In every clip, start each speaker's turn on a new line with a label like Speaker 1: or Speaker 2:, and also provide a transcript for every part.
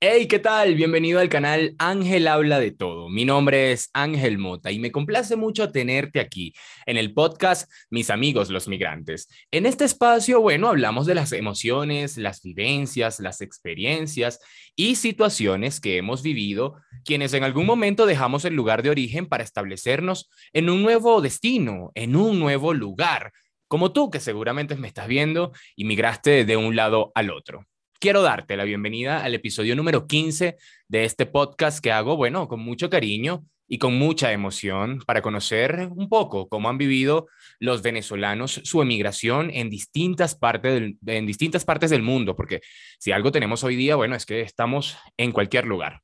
Speaker 1: Hey, ¿qué tal? Bienvenido al canal Ángel Habla de Todo. Mi nombre es Ángel Mota y me complace mucho tenerte aquí en el podcast Mis amigos los migrantes. En este espacio, bueno, hablamos de las emociones, las vivencias, las experiencias y situaciones que hemos vivido quienes en algún momento dejamos el lugar de origen para establecernos en un nuevo destino, en un nuevo lugar, como tú que seguramente me estás viendo y migraste de un lado al otro quiero darte la bienvenida al episodio número 15 de este podcast que hago, bueno, con mucho cariño y con mucha emoción para conocer un poco cómo han vivido los venezolanos su emigración en distintas partes del, en distintas partes del mundo, porque si algo tenemos hoy día, bueno, es que estamos en cualquier lugar.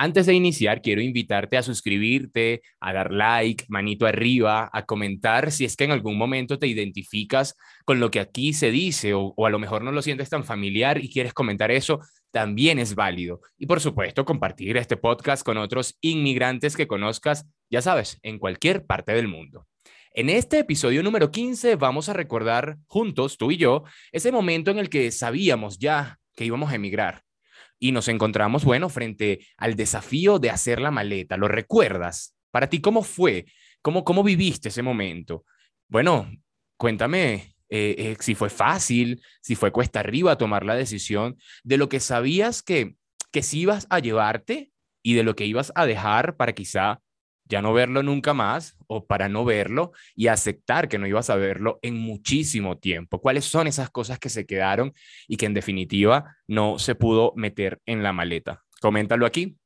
Speaker 1: Antes de iniciar, quiero invitarte a suscribirte, a dar like, manito arriba, a comentar si es que en algún momento te identificas con lo que aquí se dice o, a lo mejor no lo sientes tan familiar y quieres comentar eso, también es válido. Y por supuesto, compartir este podcast con otros inmigrantes que conozcas, ya sabes, en cualquier parte del mundo. En este episodio número 15 vamos a recordar juntos, tú y yo, ese momento en el que sabíamos ya que íbamos a emigrar y nos encontramos, bueno, frente al desafío de hacer la maleta. ¿Lo recuerdas? Para ti, ¿cómo fue? ¿Cómo, cómo viviste ese momento? Bueno, cuéntame eh, eh, si fue fácil, si fue cuesta arriba tomar la decisión de lo que sabías que, que sí ibas a llevarte y de lo que ibas a dejar para quizá ya no verlo nunca más o para no verlo y aceptar que no ibas a verlo en muchísimo tiempo. ¿Cuáles son esas cosas que se quedaron y que en definitiva no se pudo meter en la maleta? Coméntalo aquí.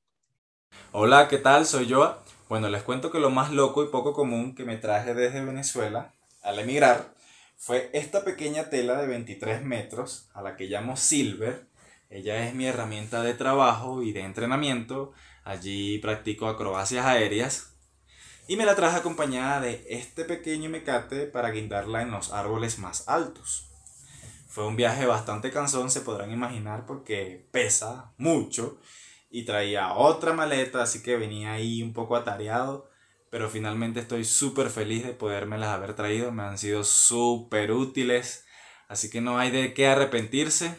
Speaker 2: Hola, ¿qué tal? Soy yo. Bueno, les cuento que lo más loco y poco común que me traje desde Venezuela al emigrar fue esta pequeña tela de 23 metros a la que llamo Silver. Ella es mi herramienta de trabajo y de entrenamiento. Allí practico acrobacias aéreas y me la traje acompañada de este pequeño mecate para guindarla en los árboles más altos. Fue un viaje bastante cansón, se podrán imaginar, porque pesa mucho y traía otra maleta, así que venía ahí un poco atareado, pero finalmente estoy súper feliz de podérmelas haber traído, me han sido súper útiles, así que no hay de qué arrepentirse.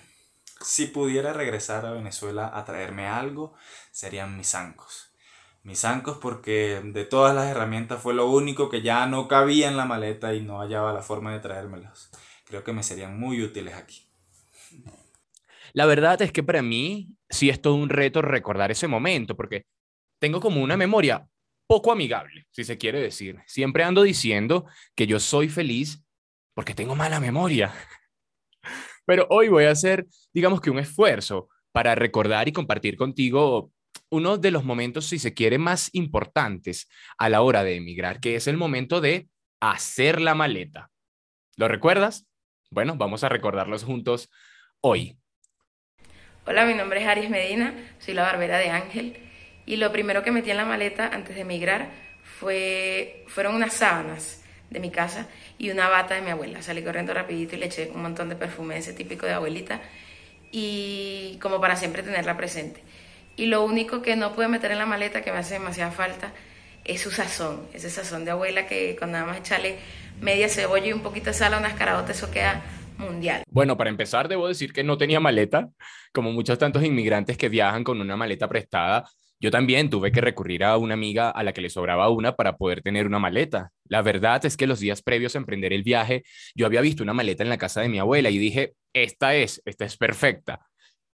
Speaker 2: Si pudiera regresar a Venezuela a traerme algo, serían mis zancos mis zancos porque de todas las herramientas fue lo único que ya no cabía en la maleta y no hallaba la forma de traérmelos. Creo que me serían muy útiles aquí.
Speaker 1: La verdad es que para mí sí es todo un reto recordar ese momento porque tengo como una memoria poco amigable, si se quiere decir. Siempre ando diciendo que yo soy feliz porque tengo mala memoria. Pero hoy voy a hacer, digamos que un esfuerzo para recordar y compartir contigo uno de los momentos, si se quiere, más importantes a la hora de emigrar, que es el momento de hacer la maleta. ¿Lo recuerdas? Bueno, vamos a recordarlos juntos hoy.
Speaker 3: Hola, mi nombre es Aries Medina, soy la barbera de Ángel y lo primero que metí en la maleta antes de emigrar fue, fueron unas sábanas de mi casa y una bata de mi abuela. Salí corriendo rapidito y le eché un montón de perfume ese típico de abuelita y como para siempre tenerla presente. Y lo único que no pude meter en la maleta, que me hace demasiada falta, es su sazón. Ese sazón de abuela que con nada más echarle media cebolla y un poquito de sal a unas caraotas, eso queda mundial.
Speaker 1: Bueno, para empezar, debo decir que no tenía maleta, como muchos tantos inmigrantes que viajan con una maleta prestada. Yo también tuve que recurrir a una amiga a la que le sobraba una para poder tener una maleta. La verdad es que los días previos a emprender el viaje, yo había visto una maleta en la casa de mi abuela y dije, esta es, esta es perfecta.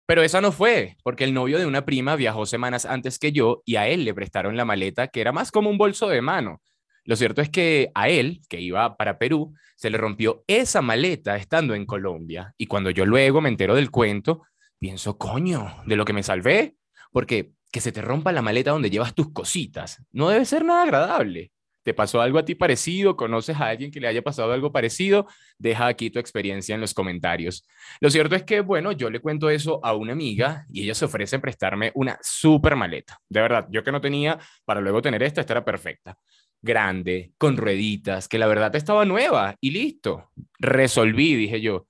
Speaker 1: Pero esa no fue, porque el novio de una prima viajó semanas antes que yo y a él le prestaron la maleta que era más como un bolso de mano. Lo cierto es que a él, que iba para Perú, se le rompió esa maleta estando en Colombia. Y cuando yo luego me entero del cuento, pienso, coño, de lo que me salvé, porque que se te rompa la maleta donde llevas tus cositas no debe ser nada agradable. ¿Te pasó algo a ti parecido? ¿Conoces a alguien que le haya pasado algo parecido? Deja aquí tu experiencia en los comentarios. Lo cierto es que, bueno, yo le cuento eso a una amiga y ella se ofrece a prestarme una súper maleta. De verdad, yo que no tenía para luego tener esta, esta era perfecta. Grande, con rueditas, que la verdad estaba nueva y listo. Resolví, dije yo.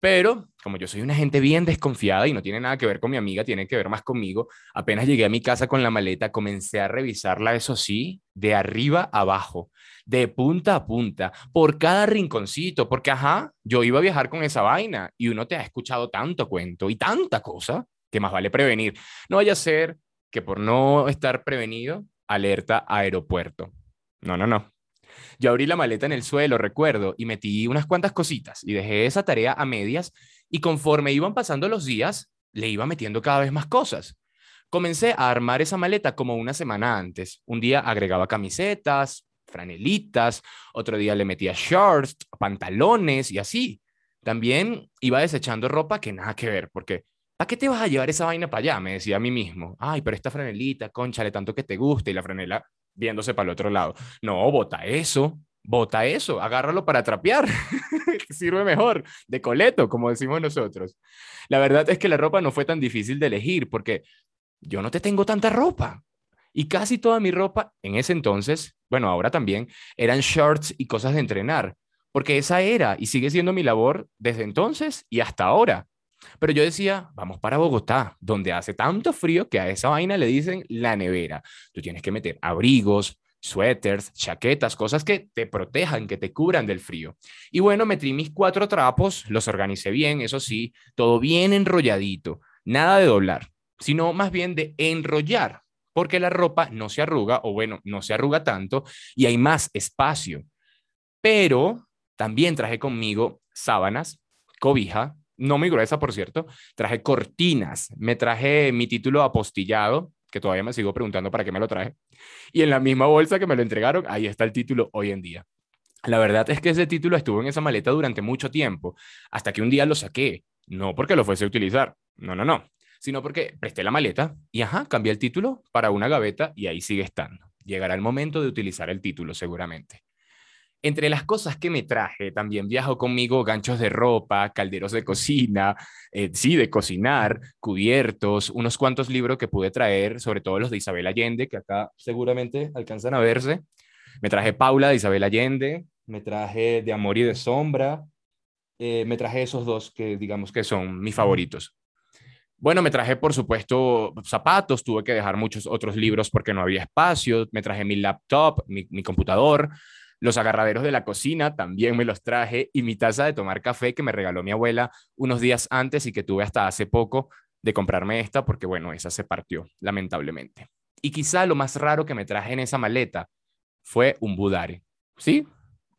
Speaker 1: Pero como yo soy una gente bien desconfiada y no tiene nada que ver con mi amiga, tiene que ver más conmigo, apenas llegué a mi casa con la maleta, comencé a revisarla, eso sí, de arriba a abajo, de punta a punta, por cada rinconcito, porque ajá, yo iba a viajar con esa vaina y uno te ha escuchado tanto cuento y tanta cosa que más vale prevenir. No vaya a ser que por no estar prevenido, alerta aeropuerto. No, no, no. Yo abrí la maleta en el suelo, recuerdo, y metí unas cuantas cositas y dejé esa tarea a medias y conforme iban pasando los días, le iba metiendo cada vez más cosas. Comencé a armar esa maleta como una semana antes. Un día agregaba camisetas, franelitas, otro día le metía shorts, pantalones y así. También iba desechando ropa que nada que ver, porque ¿a qué te vas a llevar esa vaina para allá? Me decía a mí mismo. Ay, pero esta franelita, conchale, tanto que te gusta y la franela viéndose para el otro lado. No, bota eso, bota eso, agárralo para trapear, sirve mejor, de coleto, como decimos nosotros. La verdad es que la ropa no fue tan difícil de elegir porque yo no te tengo tanta ropa. Y casi toda mi ropa en ese entonces, bueno, ahora también, eran shorts y cosas de entrenar, porque esa era y sigue siendo mi labor desde entonces y hasta ahora. Pero yo decía, vamos para Bogotá, donde hace tanto frío que a esa vaina le dicen la nevera. Tú tienes que meter abrigos, suéteres, chaquetas, cosas que te protejan, que te cubran del frío. Y bueno, metí mis cuatro trapos, los organicé bien, eso sí, todo bien enrolladito, nada de doblar, sino más bien de enrollar, porque la ropa no se arruga, o bueno, no se arruga tanto, y hay más espacio. Pero también traje conmigo sábanas, cobija, no muy gruesa, por cierto. Traje cortinas, me traje mi título apostillado, que todavía me sigo preguntando para qué me lo traje. Y en la misma bolsa que me lo entregaron, ahí está el título hoy en día. La verdad es que ese título estuvo en esa maleta durante mucho tiempo, hasta que un día lo saqué, no porque lo fuese a utilizar, no, no, no, sino porque presté la maleta y ajá, cambié el título para una gaveta y ahí sigue estando. Llegará el momento de utilizar el título seguramente. Entre las cosas que me traje, también viajo conmigo ganchos de ropa, calderos de cocina, eh, sí, de cocinar, cubiertos, unos cuantos libros que pude traer, sobre todo los de Isabel Allende, que acá seguramente alcanzan a verse. Me traje Paula de Isabel Allende, me traje de Amor y de Sombra, eh, me traje esos dos que digamos que son mis favoritos. Bueno, me traje, por supuesto, zapatos, tuve que dejar muchos otros libros porque no había espacio, me traje mi laptop, mi, mi computador, los agarraderos de la cocina también me los traje y mi taza de tomar café que me regaló mi abuela unos días antes y que tuve hasta hace poco de comprarme esta porque, bueno, esa se partió, lamentablemente. Y quizá lo más raro que me traje en esa maleta fue un budare. ¿Sí?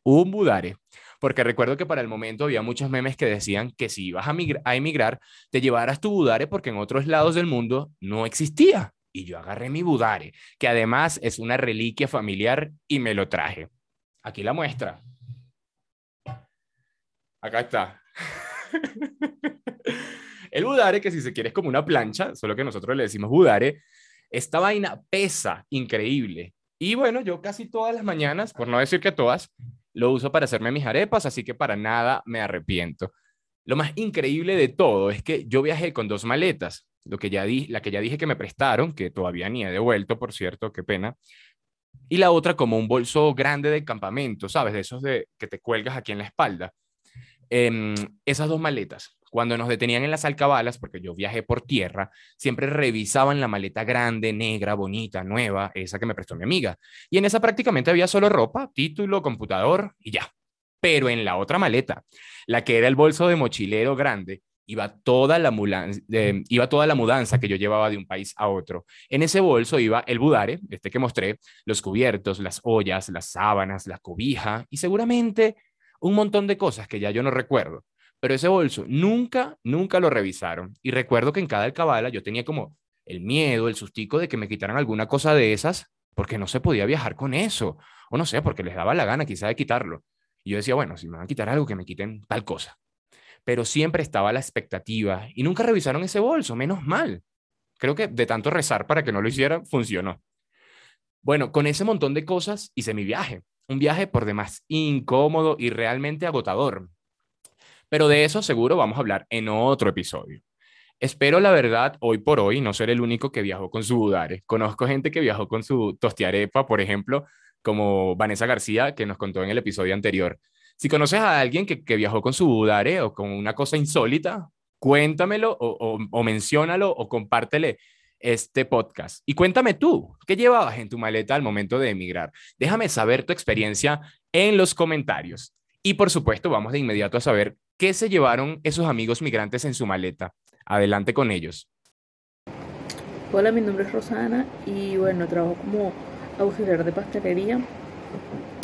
Speaker 1: Un budare. Porque recuerdo que para el momento había muchos memes que decían que si ibas a, emigrar, te llevaras tu budare porque en otros lados del mundo no existía. Y yo agarré mi budare, que además es una reliquia familiar, y me lo traje. Aquí la muestra. Acá está. El budare, que si se quiere es como una plancha, solo que nosotros le decimos budare, esta vaina pesa increíble. Y bueno, yo casi todas las mañanas, por no decir que todas, lo uso para hacerme mis arepas, así que para nada me arrepiento. Lo más increíble de todo es que yo viajé con dos maletas, lo que ya di, la que ya dije que me prestaron, que todavía ni he devuelto, por cierto, qué pena, y la otra como un bolso grande de campamento, ¿sabes? De esos de, que te cuelgas aquí en la espalda. Em, esas dos maletas, cuando nos detenían en las alcabalas, porque yo viajé por tierra, siempre revisaban la maleta grande, negra, bonita, nueva, esa que me prestó mi amiga. Y en esa prácticamente había solo ropa, título, computador y ya. Pero en la otra maleta, la que era el bolso de mochilero grande, iba toda la, iba toda la mudanza que yo llevaba de un país a otro. En ese bolso iba el budare, este que mostré, los cubiertos, las ollas, las sábanas, la cobija y seguramente un montón de cosas que ya yo no recuerdo. Pero ese bolso nunca, nunca lo revisaron. Y recuerdo que en cada alcabala yo tenía como el miedo, el sustico de que me quitaran alguna cosa de esas, porque no se podía viajar con eso. O no sé, porque les daba la gana quizá de quitarlo. Y yo decía, bueno, si me van a quitar algo, que me quiten tal cosa pero siempre estaba la expectativa y nunca revisaron ese bolso, menos mal. Creo que de tanto rezar para que no lo hicieran, funcionó. Bueno, con ese montón de cosas hice mi viaje, un viaje por demás incómodo y realmente agotador. Pero de eso seguro vamos a hablar en otro episodio. Espero, la verdad, hoy por hoy no ser el único que viajó con su budare. Conozco gente que viajó con su tostiarepa, por ejemplo, como Vanessa García, que nos contó en el episodio anterior. Si conoces a alguien que, viajó con su budare o con una cosa insólita, cuéntamelo o, o, o menciónalo o compártele este podcast. Y cuéntame tú, ¿qué llevabas en tu maleta al momento de emigrar? Déjame saber tu experiencia en los comentarios. Y por supuesto, vamos de inmediato a saber qué se llevaron esos amigos migrantes en su maleta. Adelante con ellos.
Speaker 4: Hola, mi nombre es Rosana y bueno, trabajo como auxiliar de pastelería,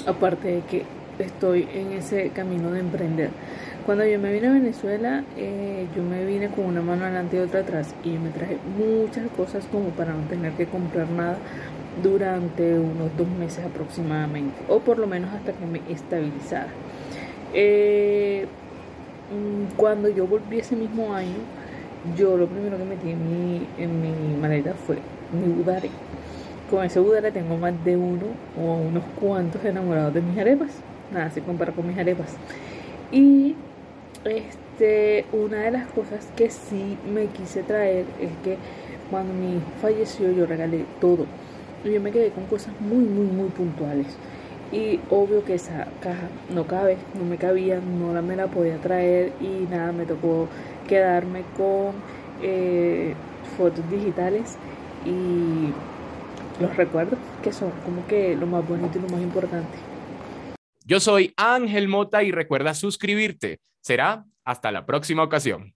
Speaker 4: aparte de que estoy en ese camino de emprender. Cuando yo me vine a Venezuela, eh, yo me vine con una mano adelante y otra atrás y me traje muchas cosas como para no tener que comprar nada durante unos dos meses aproximadamente, o por lo menos hasta que me estabilizara. Eh, mm, cuando yo volví ese mismo año, yo lo primero que metí en mi, en mi maleta fue mi budare. Con ese budare tengo más de uno o unos cuantos enamorados de mis arepas. Nada se compara con mis arepas. Y este, una de las cosas que sí me quise traer es que cuando mi falleció yo regalé todo. Y yo me quedé con cosas muy, muy, muy puntuales. Y obvio que esa caja no cabe, no me cabía, no la me la podía traer y nada, me tocó quedarme con eh, fotos digitales y los recuerdos que son como que lo más bonito y lo más importante.
Speaker 1: Yo soy Ángel Mota y recuerda suscribirte. Será hasta la próxima ocasión.